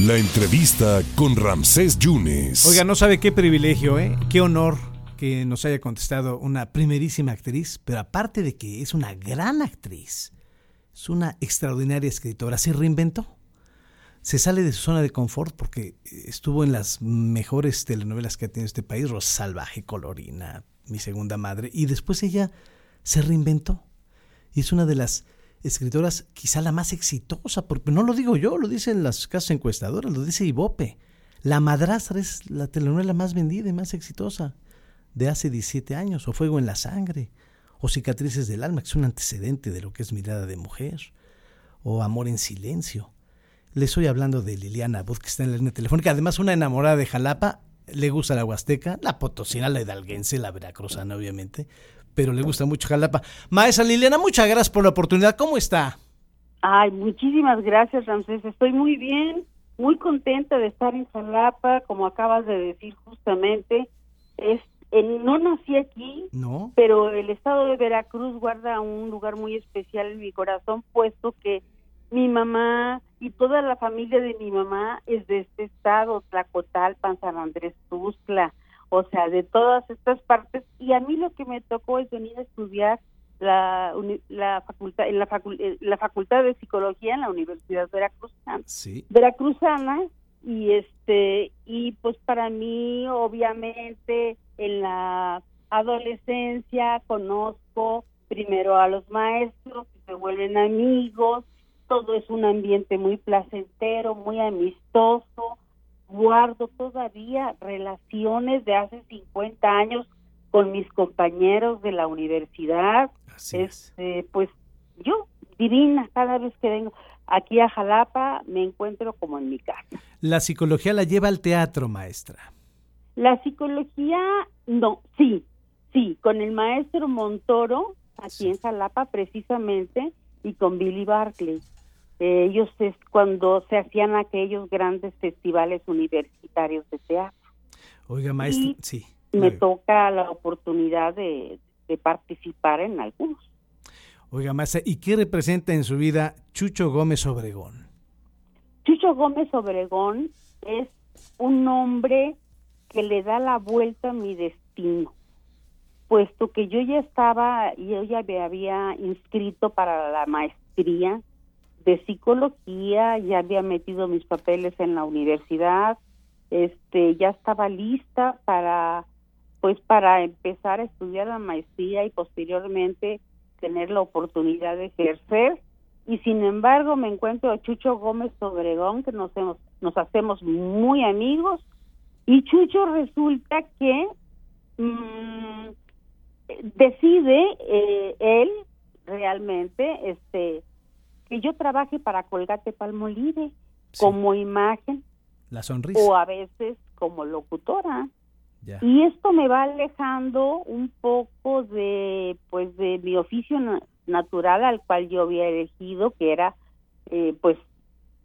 La entrevista con Ramsés Yunes. Oiga, no sabe qué privilegio, ¿eh? Qué honor que nos haya contestado una primerísima actriz, pero aparte de que es una gran actriz, es una extraordinaria escritora. Se reinventó. Se sale de su zona de confort porque estuvo en las mejores telenovelas que ha tenido este país, Rosa Salvaje, Colorina, Mi Segunda Madre, y después ella se reinventó. Y es una de las escritoras quizá la más exitosa, porque no lo digo yo, lo dicen las casas encuestadoras, lo dice Ibope. La Madrastra es la telenovela más vendida y más exitosa de hace 17 años, o Fuego en la Sangre, o Cicatrices del Alma, que es un antecedente de lo que es Mirada de Mujer, o Amor en Silencio. Le estoy hablando de Liliana Bud, que está en la línea telefónica, además una enamorada de Jalapa, le gusta la Huasteca, la potosina, la hidalguense, la veracruzana, obviamente, pero le gusta mucho Jalapa. Maestra Liliana, muchas gracias por la oportunidad. ¿Cómo está? Ay, muchísimas gracias, Ramsés. Estoy muy bien, muy contenta de estar en Jalapa, como acabas de decir justamente. Es, no nací aquí, ¿No? pero el estado de Veracruz guarda un lugar muy especial en mi corazón, puesto que mi mamá y toda la familia de mi mamá es de este estado, Tlacotalpan, San Andrés Tuzla, o sea, de todas estas partes. Y a mí lo que me tocó es venir a estudiar la, la facultad en la, la facultad de psicología en la Universidad Veracruzana. Sí. Veracruzana y este y pues para mí obviamente en la adolescencia conozco primero a los maestros que se vuelven amigos todo es un ambiente muy placentero muy amistoso guardo todavía relaciones de hace 50 años con mis compañeros de la universidad. Así es. Este, pues yo, divina, cada vez que vengo aquí a Jalapa me encuentro como en mi casa. La psicología la lleva al teatro, maestra. La psicología, no, sí, sí, con el maestro Montoro, aquí Sí. en Jalapa precisamente, y con Billy Barclay. Eh, ellos es cuando se hacían aquellos grandes festivales universitarios de teatro. Oiga, maestra, Y sí. Me Oiga. toca la oportunidad de, de participar en algunos. Oiga, maestra, ¿y qué representa en su vida Chucho Gómez Obregón? Chucho Gómez Obregón es un hombre que le da la vuelta a mi destino, puesto que yo ya estaba, yo ya me había inscrito para la maestría de psicología, ya había metido mis papeles en la universidad, este, ya estaba lista para, pues, para empezar a estudiar la maestría y posteriormente tener la oportunidad de ejercer. Y sin embargo me encuentro a Chucho Gómez Obregón que nos hemos, nos hacemos muy amigos. Y Chucho resulta que mm, decide eh, él realmente este que yo trabaje para Colgate Palmolive Sí. como imagen La sonrisa. o a veces como locutora Ya. y esto me va alejando un poco de pues de mi oficio na- natural al cual yo había elegido que era eh, pues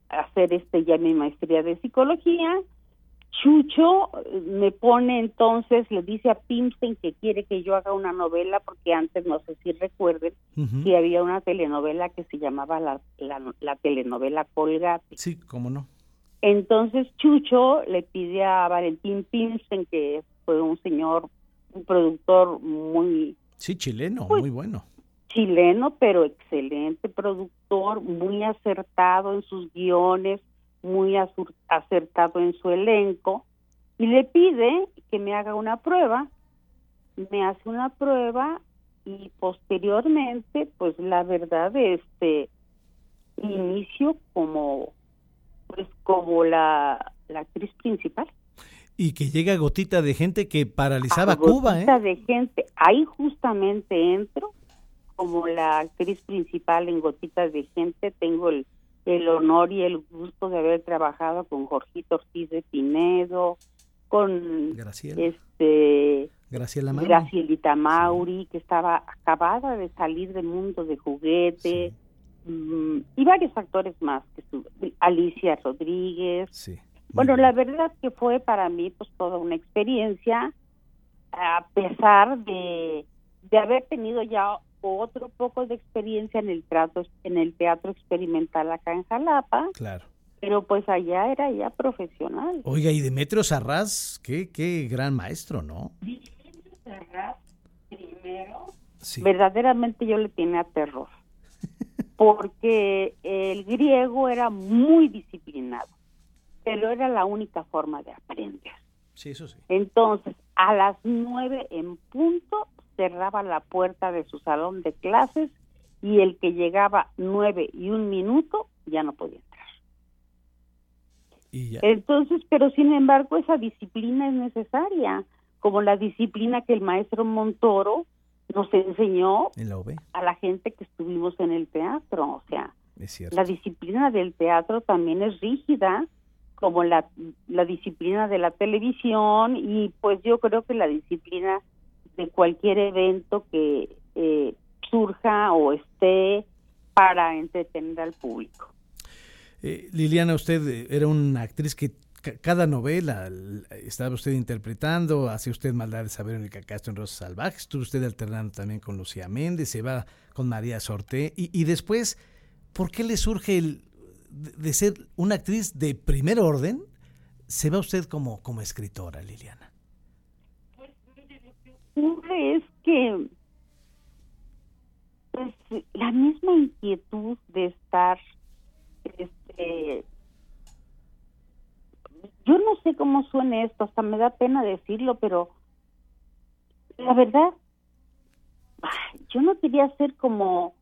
hacer este ya mi maestría de psicología Chucho eh, me pone entonces le dice a Pimstein que quiere que yo haga una novela porque antes no sé si recuerden que había una telenovela que se llamaba la, la, la telenovela Colgate Sí, cómo no. entonces Chucho le pide a Valentín Pinsen, que fue un señor, un productor muy Sí, chileno, Pues- muy bueno. chileno, pero excelente productor, muy acertado en sus guiones, muy acertado en su elenco, y le pide que me haga una prueba. Me hace una prueba y posteriormente, pues la verdad, este inicio como pues como la, la actriz principal. Y que llega gotita de gente que paralizaba A Cuba, ¿eh? gotita de gente. Ahí justamente entro como la actriz principal en Gotitas de Gente. Tengo el, el honor y el gusto de haber trabajado con Jorgito Ortiz de Pinedo, con Graciela. este Graciela Mauri. Gracielita Mauri, que estaba acabada de salir del mundo de juguete, Sí, mm, y varios actores más, que Alicia Rodríguez. sí. Bueno, la verdad que fue para mí pues toda una experiencia, a pesar de, de haber tenido ya otro poco de experiencia en el teatro, en el teatro experimental acá en Jalapa, Claro. pero pues allá era ya profesional. Oiga, y Demetrio Sarraz, qué, qué gran maestro, ¿no? Demetrio Sarraz, primero, verdaderamente yo le tenía terror, porque el griego era muy disciplinado, pero era la única forma de aprender. Sí, eso sí. Entonces, a las nueve en punto, cerraba la puerta de su salón de clases y el que llegaba nueve y un minuto ya no podía entrar. Entonces, pero sin embargo esa disciplina es necesaria, como la disciplina que el maestro Montoro nos enseñó a la gente que estuvimos en el teatro, o sea, la disciplina del teatro también es rígida, como la, la disciplina de la televisión y pues yo creo que la disciplina de cualquier evento que eh, surja o esté para entretener al público. Eh, Liliana, usted eh, era una actriz que cada novela estaba usted interpretando, hacía usted maldad de saber en el cacasto en Rosas Salvajes, estuvo usted alternando también con Lucía Méndez, se va con María Sorté, y, y después, ¿por qué le surge el de ser una actriz de primer orden, se va usted como, como escritora, Liliana? Es que pues, la misma inquietud de estar este yo no sé cómo suene esto, hasta me da pena decirlo, pero la verdad, yo no quería ser como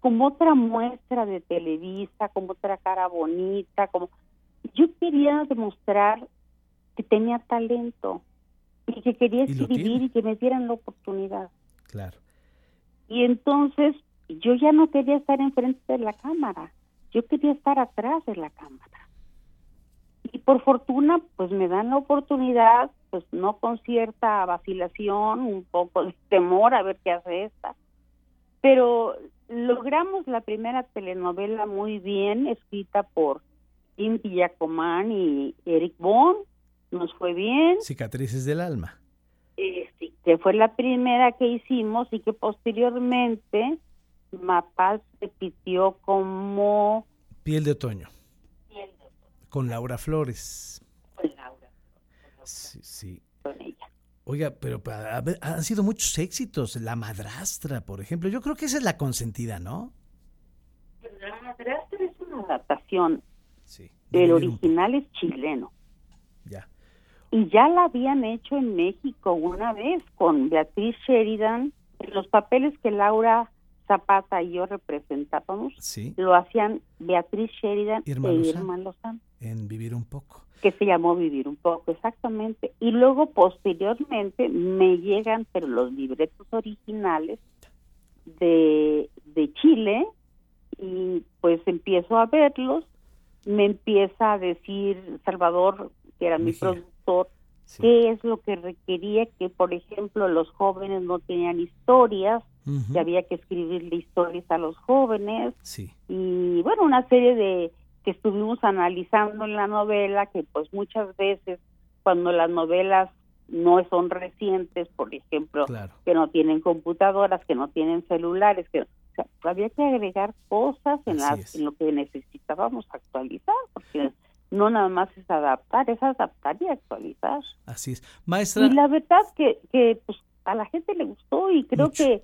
como otra muestra de Televisa, como otra cara bonita, como yo quería demostrar que tenía talento y que quería escribir y que me dieran la oportunidad. Claro. Y entonces yo ya no quería estar enfrente de la cámara, yo quería estar atrás de la cámara. Y por fortuna, pues me dan la oportunidad, pues no con cierta vacilación, un poco de temor a ver qué hace esta, pero logramos la primera telenovela muy bien, escrita por Tim Villacomán y Eric Bond, nos fue bien. Cicatrices del alma. Eh, sí, que fue la primera que hicimos y que posteriormente Mapaz repitió como... Piel de otoño. Con Laura Flores. Con Laura. sí, sí. Con ella. Oiga, pero han sido muchos éxitos. La madrastra, por ejemplo. Yo creo que esa es la consentida, ¿no? La madrastra es una adaptación. Sí. El original es chileno. Ya. Y ya la habían hecho en México una vez con Beatriz Sheridan. En los papeles que Laura Zapata y yo representábamos, sí. lo hacían Beatriz Sheridan Irma e Irma. En Vivir un poco que se llamó Vivir un poco, exactamente. Y luego posteriormente me llegan, pero los libretos originales de, de Chile, y pues empiezo a verlos, me empieza a decir Salvador, que era mi productor, qué es lo que requería que, por ejemplo, los jóvenes no tenían historias, que había que escribirle historias a los jóvenes, y bueno, una serie de que estuvimos analizando en la novela, que pues muchas veces cuando las novelas no son recientes, por ejemplo, que no tienen computadoras, que no tienen celulares, que había que agregar cosas en, en lo que necesitábamos actualizar, porque no nada más es adaptar, es adaptar y actualizar. Así es. Maestra. Y la verdad que, que pues, a la gente le gustó y creo que,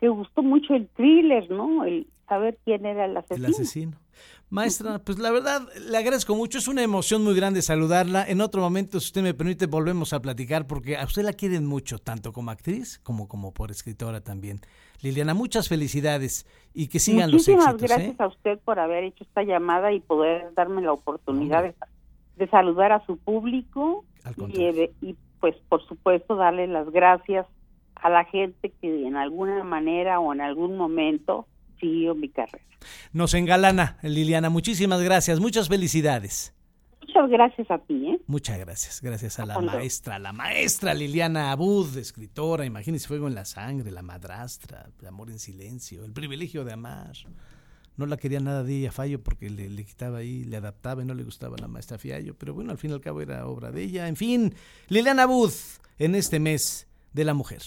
que gustó mucho el thriller, ¿no? El saber quién era el asesino. El asesino. Maestra, pues la verdad le agradezco mucho, es una emoción muy grande saludarla. En otro momento, si usted me permite, volvemos a platicar porque a usted la quieren mucho, tanto como actriz como como por escritora también. Liliana, muchas felicidades y que sigan los éxitos. Muchísimas gracias a usted por haber hecho esta llamada y poder darme la oportunidad de, saludar a su público y, y pues por supuesto darle las gracias a la gente que en alguna manera o en algún momento siguió mi carrera. Nos engalana, Liliana. Muchísimas gracias. Muchas felicidades. Muchas gracias a ti. ¿eh? Muchas gracias. Gracias a la maestra, la maestra Liliana Abud, escritora. Imagínese Fuego en la Sangre, La Madrastra, Amor en Silencio, El Privilegio de Amar. No la quería nada de ella, Fallo, porque le, le, quitaba ahí, le adaptaba y no le gustaba la maestra Fiallo. Pero bueno, al fin y al cabo era obra de ella. En fin, Liliana Abud en este mes de la mujer.